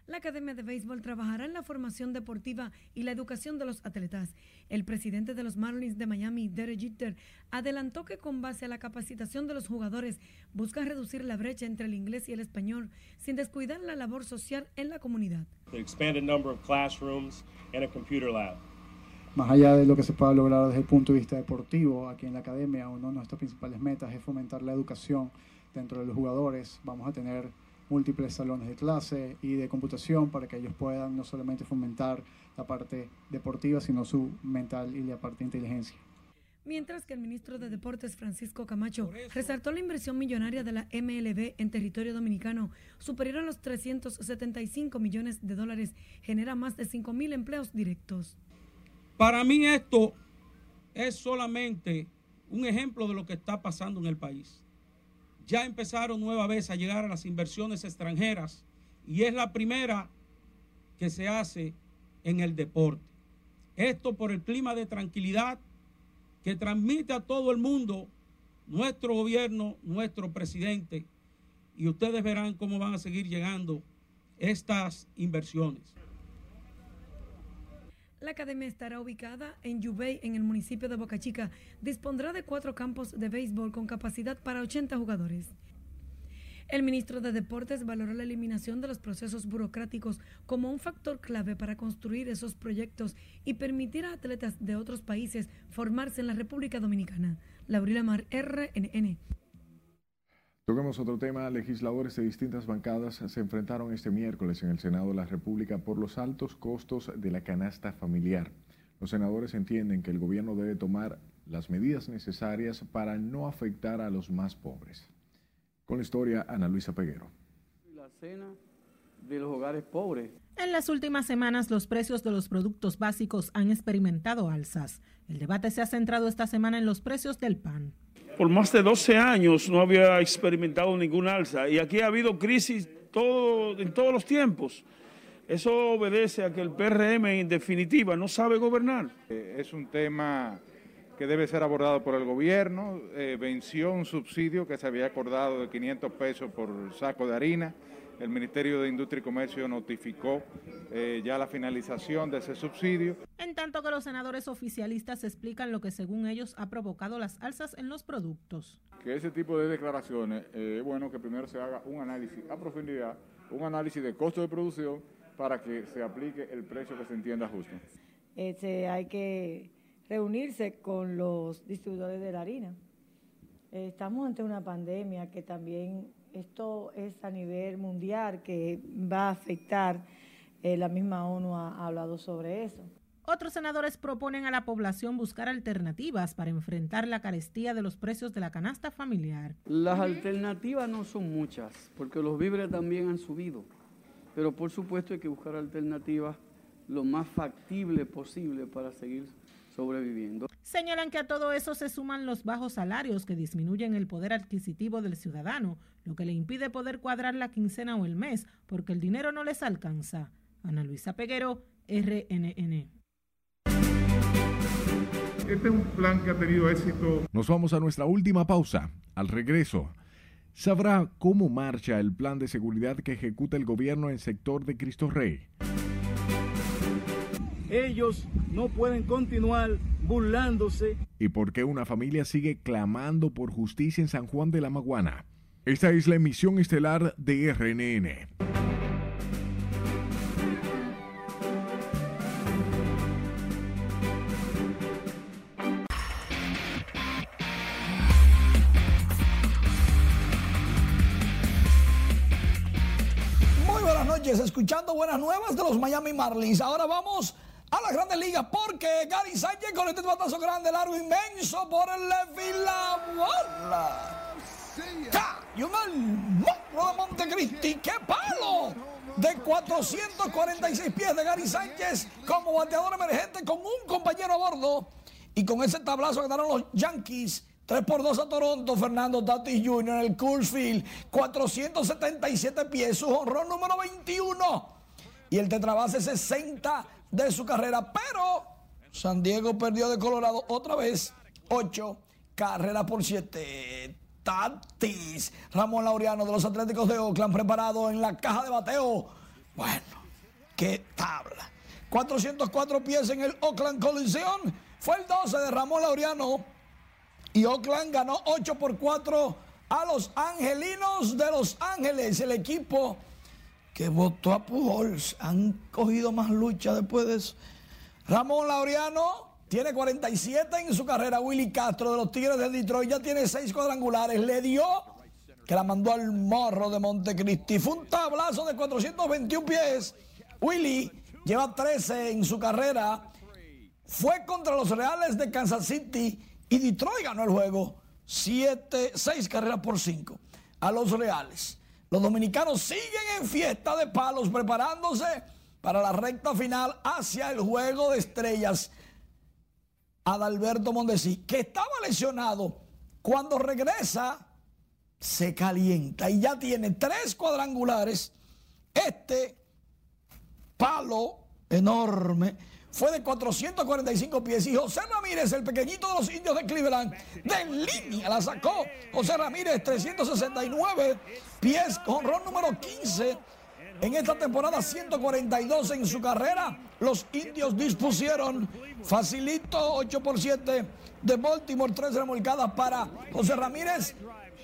La Academia de Béisbol trabajará en la formación deportiva y la educación de los atletas. El presidente de los Marlins de Miami, Derek Jeter, adelantó que con base a la capacitación de los jugadores buscan reducir la brecha entre el inglés y el español sin descuidar la labor social en la comunidad. the expanded number of classrooms and a computer lab. Más allá de lo que se pueda lograr desde el punto de vista deportivo, aquí en la academia, una de nuestras principales metas es fomentar la educación dentro de los jugadores. Vamos a tener múltiples salones de clase y de computación para que ellos puedan no solamente fomentar la parte deportiva, sino su mental y la parte de inteligencia. Mientras que el ministro de Deportes Francisco Camacho resaltó la inversión millonaria de la MLB en territorio dominicano, superior a los 375 millones de dólares, genera más de 5 mil empleos directos. Para mí esto es solamente un ejemplo de lo que está pasando en el país. Ya empezaron nueva vez a llegar a las inversiones extranjeras y es la primera que se hace en el deporte. Esto por el clima de tranquilidad que transmite a todo el mundo nuestro gobierno, nuestro presidente, y ustedes verán cómo van a seguir llegando estas inversiones. La academia estará ubicada en Yubey, en el municipio de Boca Chica. Dispondrá de cuatro campos de béisbol con capacidad para 80 jugadores. El ministro de Deportes valoró la eliminación de los procesos burocráticos como un factor clave para construir esos proyectos y permitir a atletas de otros países formarse en la República Dominicana. Laurila Mar, RNN. Toquemos otro tema. Legisladores de distintas bancadas se enfrentaron este miércoles en el Senado de la República por los altos costos de la canasta familiar. Los senadores entienden que el gobierno debe tomar las medidas necesarias para no afectar a los más pobres. Con la historia, Ana Luisa Peguero. La cena de los hogares pobres. En las últimas semanas, los precios de los productos básicos han experimentado alzas. El debate se ha centrado esta semana en los precios del pan. Por más de 12 años no había experimentado ninguna alza y aquí ha habido crisis todo, en todos los tiempos. Eso obedece a que el PRM en definitiva no sabe gobernar. Eh, Es un tema que debe ser abordado por el gobierno. Eh, venció un subsidio que se había acordado de 500 pesos por saco de harina. El Ministerio de Industria y Comercio notificó eh, ya la finalización de ese subsidio. En tanto que los senadores oficialistas explican lo que según ellos ha provocado las alzas en los productos. Que ese tipo de declaraciones, eh, es bueno que primero se haga un análisis a profundidad, un análisis de costo de producción para que se aplique el precio que se entienda justo. Este, hay que reunirse con los distribuidores de la harina. Eh, estamos ante una pandemia que también esto es a nivel mundial que va a afectar. eh, la misma ONU ha, ha hablado sobre eso. Otros senadores proponen a la población buscar alternativas para enfrentar la carestía de los precios de la canasta familiar. Las alternativas no son muchas, porque los víveres también han subido. Pero por supuesto hay que buscar alternativas lo más factible posible para seguir sobreviviendo. Señalan que a todo eso se suman los bajos salarios que disminuyen el poder adquisitivo del ciudadano, lo que le impide poder cuadrar la quincena o el mes, porque el dinero no les alcanza. Ana Luisa Peguero, RNN. Este es un plan que ha tenido éxito. Nos vamos a nuestra última pausa. Al regreso, sabrá cómo marcha el plan de seguridad que ejecuta el gobierno en sector de Cristo Rey. Ellos no pueden continuar burlándose. y por qué una familia sigue clamando por justicia en San Juan de la Maguana. Esta es la emisión estelar de RNN. Muy buenas noches, escuchando buenas nuevas de los Miami Marlins. Ahora vamos a la Grandes Ligas porque Gary Sánchez con este batazo grande, largo, inmenso por el left la bola. Cayó en de Montecristi. ¡Qué palo! De 446 pies de Gary Sánchez como bateador emergente con un compañero a bordo. Y con ese tablazo ganaron los Yankees 3 por 2 a Toronto, Fernando Tatis Jr. en el Coors Field, 477 pies, su honrón número 21 y el tetrabase 60 de su carrera. Pero San Diego perdió de Colorado otra vez, 8 carreras por 7. Tatis. Ramón Laureano de los Atléticos de Oakland preparado en la caja de bateo. Bueno, qué tabla. 404 pies en el Oakland Coliseum. Fue el 12 de Ramón Laureano. Y Oakland ganó 8 por 4 a los Angelinos de Los Ángeles. El equipo que votó a Pujols. Han cogido más lucha después de eso. Ramón Laureano tiene 47 en su carrera. Willy Castro de los Tigres de Detroit ya tiene 6 cuadrangulares. Le dio que la mandó al morro de Montecristi. Fue un tablazo de 421 pies. Willy lleva 13 en su carrera. Fue contra los Reales de Kansas City y Detroit ganó el juego. 7, 6 carreras por 5 a los Reales. Los dominicanos siguen en fiesta de palos preparándose para la recta final hacia el juego de estrellas. Adalberto Mondesi, que estaba lesionado, cuando regresa se calienta y ya tiene tres cuadrangulares. Este palo enorme fue de 445 pies y José Ramírez, el pequeñito de los indios de Cleveland, de línea la sacó. José Ramírez, 369 pies, con ron número 15 en esta temporada 142 en su carrera, los indios dispusieron facilito 8 por 7 de Baltimore, 3 remolcadas para José Ramírez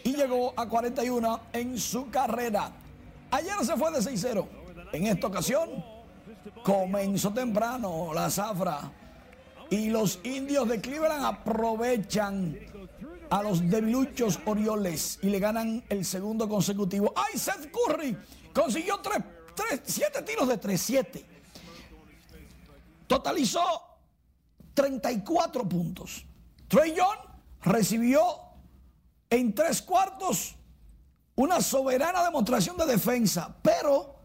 y llegó a 41 en su carrera. Ayer se fue de 6-0. En esta ocasión comenzó temprano la zafra y los indios de Cleveland aprovechan a los debiluchos Orioles y le ganan el segundo consecutivo. ¡Ay, Seth Curry! Consiguió tres, tres, siete tiros de tres, siete. Totalizó 34 puntos. Trey Young recibió en tres cuartos una soberana demostración de defensa, pero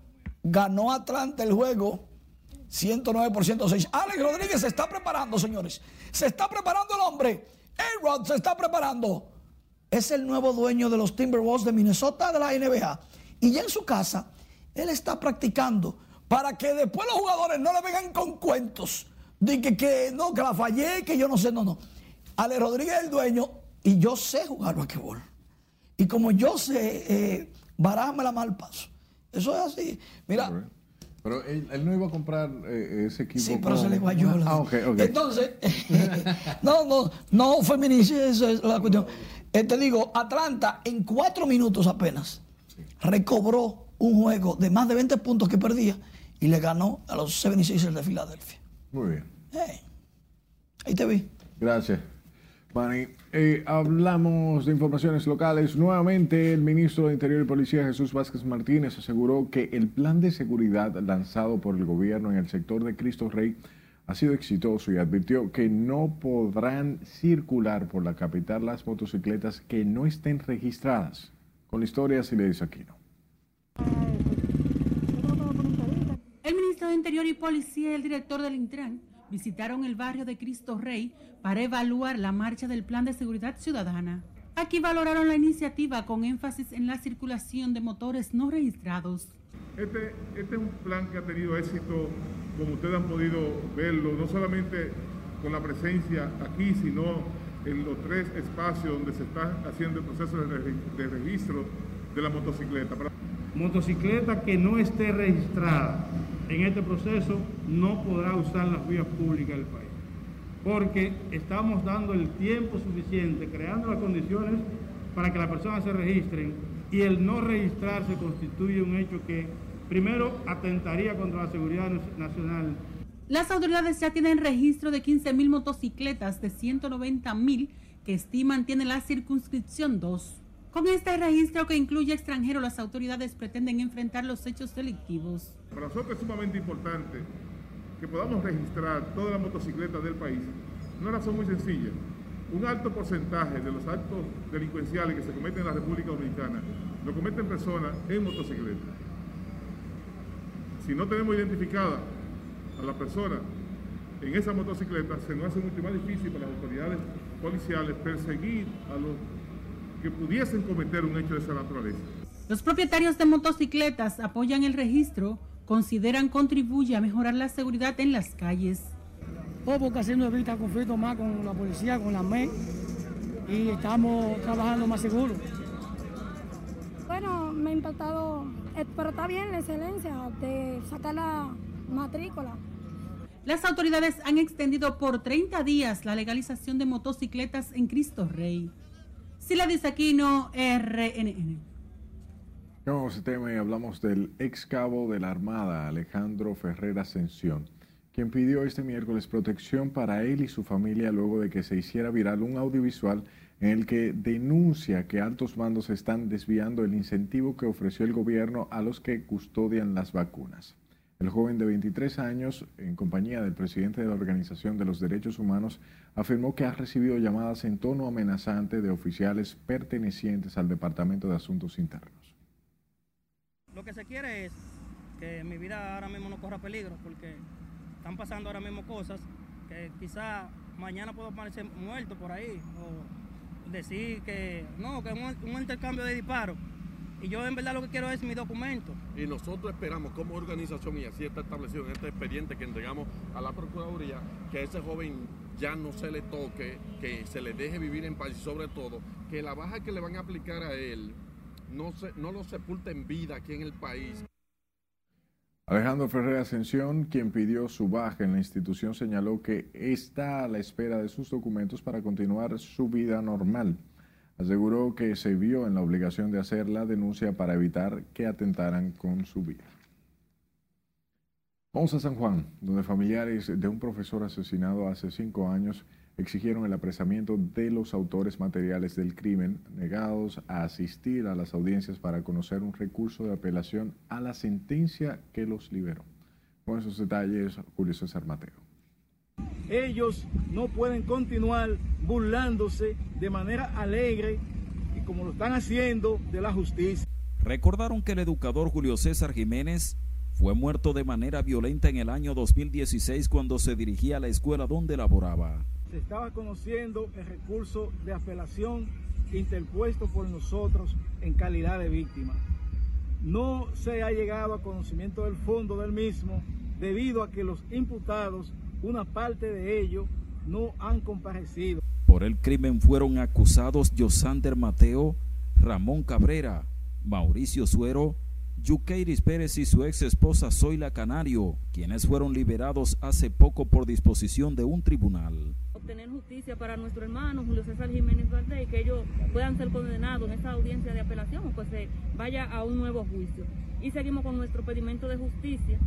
ganó Atlanta el juego 109 por 106. Alex Rodríguez se está preparando, señores. Se está preparando el hombre. A-Rod se está preparando. Es el nuevo dueño de los Timberwolves de Minnesota de la NBA. Y ya en su casa, él está practicando para que después los jugadores no le vengan con cuentos de que, que no, que la fallé, que yo no sé, no, no. Ale Rodríguez es el dueño y yo sé jugar basquetbol. Y como yo sé, eh, la mal paso. Eso es así. Mira. Pero él, no iba a comprar eh, ese equipo. Sí, pero se le guayó. Ah, ok, ok. Entonces, no, no, no feminice, eso es la cuestión. Eh, te digo, Atlanta en cuatro minutos apenas recobró un juego de más de 20 puntos que perdía y le ganó a los 76ers de Filadelfia. Muy bien. ahí te vi. Gracias. Manny, eh, hablamos de informaciones locales. Nuevamente, el ministro de Interior y Policía, Jesús Vázquez Martínez, aseguró que el plan de seguridad lanzado por el gobierno en el sector de Cristo Rey ha sido exitoso y advirtió que no podrán circular por la capital las motocicletas que no estén registradas. Con la historia, si le dice aquí no. El ministro de Interior y Policía y el director del Intran visitaron el barrio de Cristo Rey para evaluar la marcha del Plan de Seguridad Ciudadana. Aquí valoraron la iniciativa con énfasis en la circulación de motores no registrados. Este, este es un plan que ha tenido éxito, como ustedes han podido verlo, no solamente con la presencia aquí, sino en los tres espacios donde se está haciendo el proceso de, registro de la motocicleta. Motocicleta que no esté registrada en este proceso no podrá usar las vías públicas del país, porque estamos dando el tiempo suficiente, creando las condiciones para que las personas se registren y el no registrarse constituye un hecho que primero atentaría contra la seguridad nacional. Las autoridades ya tienen registro de 15.000 motocicletas de 190.000 que estiman tiene la circunscripción 2. Con este registro que incluye extranjeros, las autoridades pretenden enfrentar los hechos delictivos. Para nosotros es sumamente importante que podamos registrar todas las motocicletas del país. Una razón muy sencilla. Un alto porcentaje de los actos delincuenciales que se cometen en la República Dominicana lo cometen personas en motocicleta. Si no tenemos identificada a la persona en esa motocicleta, se nos hace mucho más difícil para las autoridades policiales perseguir a los que pudiesen cometer un hecho de esa naturaleza. Los propietarios de motocicletas apoyan el registro, consideran contribuye a mejorar la seguridad en las calles. Todo porque así no evita conflictos más con la policía, con la MEC y estamos trabajando más seguro. Bueno, me ha impactado, eh, pero está bien la excelencia de sacar la matrícula. Las autoridades han extendido por 30 días la legalización de motocicletas en Cristo Rey. Sila Aquino, RNN. Cambiamos de tema y hablamos del ex cabo de la Armada, Alejandro Ferrer Ascensión, quien pidió este miércoles protección para él y su familia luego de que se hiciera viral un audiovisual en el que denuncia que altos mandos están desviando el incentivo que ofreció el gobierno a los que custodian las vacunas. El joven de 23 años, en compañía del presidente de la Organización de los Derechos Humanos, afirmó que ha recibido llamadas en tono amenazante de oficiales pertenecientes al Departamento de Asuntos Internos. Lo que se quiere es que mi vida ahora mismo no corra peligro, porque están pasando ahora mismo cosas que quizá mañana puedo aparecer muerto por ahí, o decir que no, que un, un intercambio de disparos y yo en verdad lo que quiero es mi documento. Y nosotros esperamos como organización, y así está establecido en este expediente que entregamos a la Procuraduría, que a ese joven ya no se le toque, que se le deje vivir en paz y sobre todo que la baja que le van a aplicar a él no, se, no lo sepulte en vida aquí en el país. Alejandro Ferrer Ascensión, quien pidió su baja en la institución, señaló que está a la espera de sus documentos para continuar su vida normal. Aseguró que se vio en la obligación de hacer la denuncia para evitar que atentaran con su vida. Vamos a San Juan, donde familiares de un profesor asesinado hace cinco años exigieron el apresamiento de los autores materiales del crimen, negados a asistir a las audiencias para conocer un recurso de apelación a la sentencia que los liberó. Con esos detalles, Julio César Mateo. Ellos no pueden continuar burlándose de manera alegre y como lo están haciendo de la justicia. Recordaron que el educador Julio César Jiménez fue muerto de manera violenta en el año 2016 cuando se dirigía a la escuela donde laboraba. Se estaba conociendo el recurso de apelación interpuesto por nosotros en calidad de víctima. No se ha llegado a conocimiento del fondo del mismo debido a que los imputados una parte de ellos no han comparecido. Por el crimen fueron acusados Josander Mateo, Ramón Cabrera, Mauricio Suero, Yuqueiris Pérez y su ex esposa Zoila Canario, quienes fueron liberados hace poco por disposición de un tribunal. Obtener justicia para nuestro hermano Julio César Jiménez Valdés, que ellos puedan ser condenados en esta audiencia de apelación o pues se vaya a un nuevo juicio. Y seguimos con nuestro pedimento de justicia,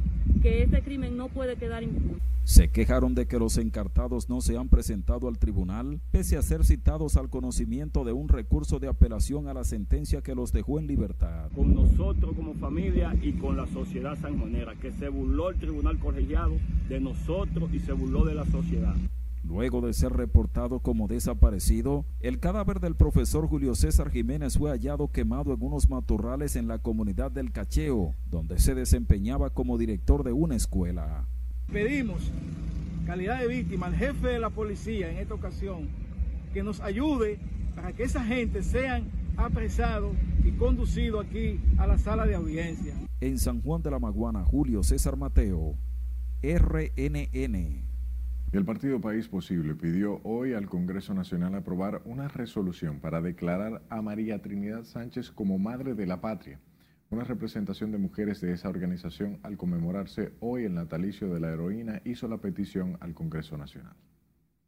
que este crimen no puede quedar impune. Se quejaron de que los encartados no se han presentado al tribunal, pese a ser citados al conocimiento de un recurso de apelación a la sentencia que los dejó en libertad. Con nosotros como familia y con la sociedad sanjonera, que se burló el tribunal colegiado de nosotros y se burló de la sociedad. Luego de ser reportado como desaparecido, el cadáver del profesor Julio César Jiménez fue hallado quemado en unos matorrales en la comunidad del Cacheo, donde se desempeñaba como director de una escuela. Pedimos, calidad de víctima, al jefe de la policía en esta ocasión, que nos ayude para que esa gente sean apresados y conducidos aquí a la sala de audiencia. En San Juan de la Maguana, Julio César Mateo, RNN. El Partido País Posible pidió hoy al Congreso Nacional aprobar una resolución para declarar a María Trinidad Sánchez como Madre de la Patria. Una representación de mujeres de esa organización, al conmemorarse hoy el natalicio de la heroína, hizo la petición al Congreso Nacional.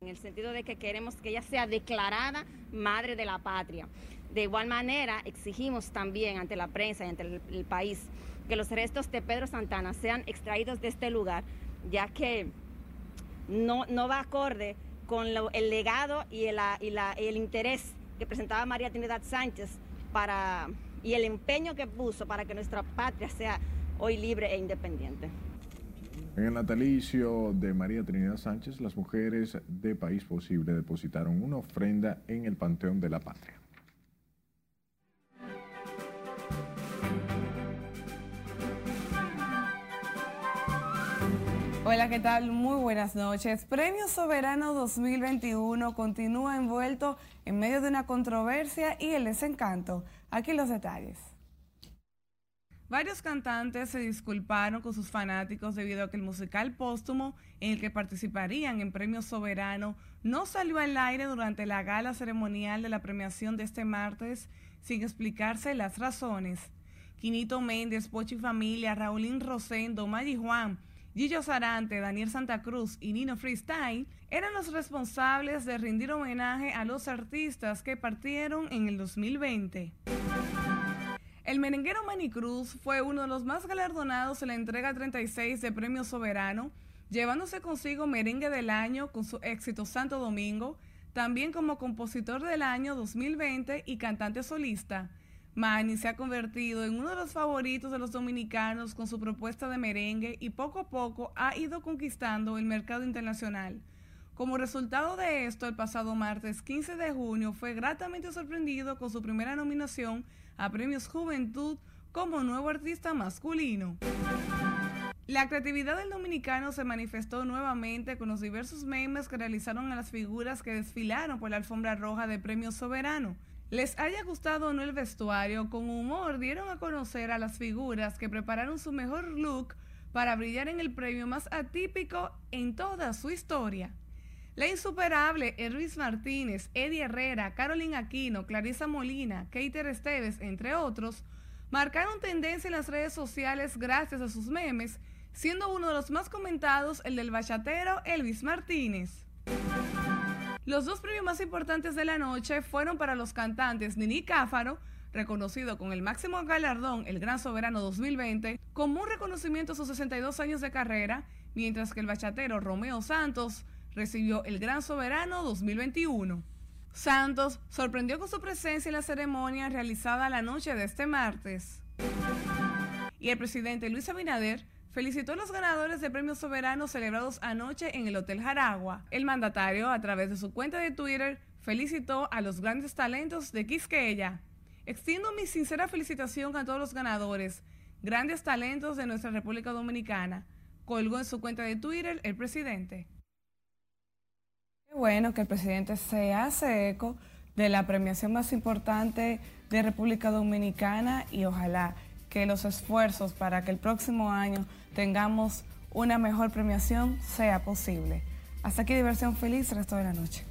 En el sentido de que queremos que ella sea declarada madre de la patria. De igual manera, exigimos también ante la prensa y ante el, país que los restos de Pedro Santana sean extraídos de este lugar, ya que no, no va acorde con el legado y el, y el interés que presentaba María Trinidad Sánchez para y el empeño que puso para que nuestra patria sea hoy libre e independiente. En el natalicio de María Trinidad Sánchez, las mujeres de País Posible depositaron una ofrenda en el Panteón de la Patria. Hola, ¿qué tal? Muy buenas noches. Premio Soberano 2021 continúa envuelto en medio de una controversia y el desencanto. Aquí los detalles. Varios cantantes se disculparon con sus fanáticos debido a que el musical póstumo en el que participarían en Premio Soberano no salió al aire durante la gala ceremonial de la premiación de este martes sin explicarse las razones. Quinito Méndez, Pochi Familia, Raulín Rosendo, Maggi Juan, Gillo Sarante, Daniel Santa Cruz y Nino Freestyle eran los responsables de rendir homenaje a los artistas que partieron en el 2020. El merenguero Manny Cruz fue uno de los más galardonados en la entrega 36 de Premio Soberano, llevándose consigo Merengue del Año con su éxito Santo Domingo, también como compositor del año 2020 y cantante solista. Manny se ha convertido en uno de los favoritos de los dominicanos con su propuesta de merengue y poco a poco ha ido conquistando el mercado internacional. Como resultado de esto, el pasado martes 15 de junio fue gratamente sorprendido con su primera nominación a Premios Juventud como nuevo artista masculino. La creatividad del dominicano se manifestó nuevamente con los diversos memes que realizaron a las figuras que desfilaron por la alfombra roja de Premios Soberano. Les haya gustado o no el vestuario, con humor dieron a conocer a las figuras que prepararon su mejor look para brillar en el premio más atípico en toda su historia. La insuperable Ervis Martínez, Eddie Herrera, Carolina Aquino, Clarisa Molina, Keiter Esteves, entre otros, marcaron tendencia en las redes sociales gracias a sus memes, siendo uno de los más comentados el del bachatero Elvis Martínez. Los dos premios más importantes de la noche fueron para los cantantes Nini Cáfaro, reconocido con el máximo galardón, el Gran Soberano 2020, como un reconocimiento a sus 62 años de carrera, mientras que el bachatero Romeo Santos recibió el Gran Soberano 2021. Santos sorprendió con su presencia en la ceremonia realizada la noche de este martes. Y el presidente Luis Abinader felicitó a los ganadores de premios soberanos celebrados anoche en el Hotel Jaragua. El mandatario, a través de su cuenta de Twitter, felicitó a los grandes talentos de Quisqueya. Extiendo mi sincera felicitación a todos los ganadores, grandes talentos de nuestra República Dominicana, colgó en su cuenta de Twitter el presidente bueno que el presidente se hace eco de la premiación más importante de República Dominicana y ojalá que los esfuerzos para que el próximo año tengamos una mejor premiación sea posible. Hasta aquí diversión feliz resto de la noche.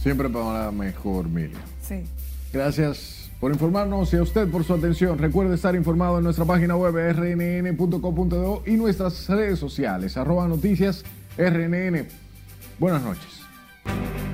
Siempre para la mejor, Miriam. Sí. Gracias por informarnos y a usted por su atención. Recuerde estar informado en nuestra página web rnn.com.do y nuestras redes sociales, arroba noticias rnn. Buenas noches.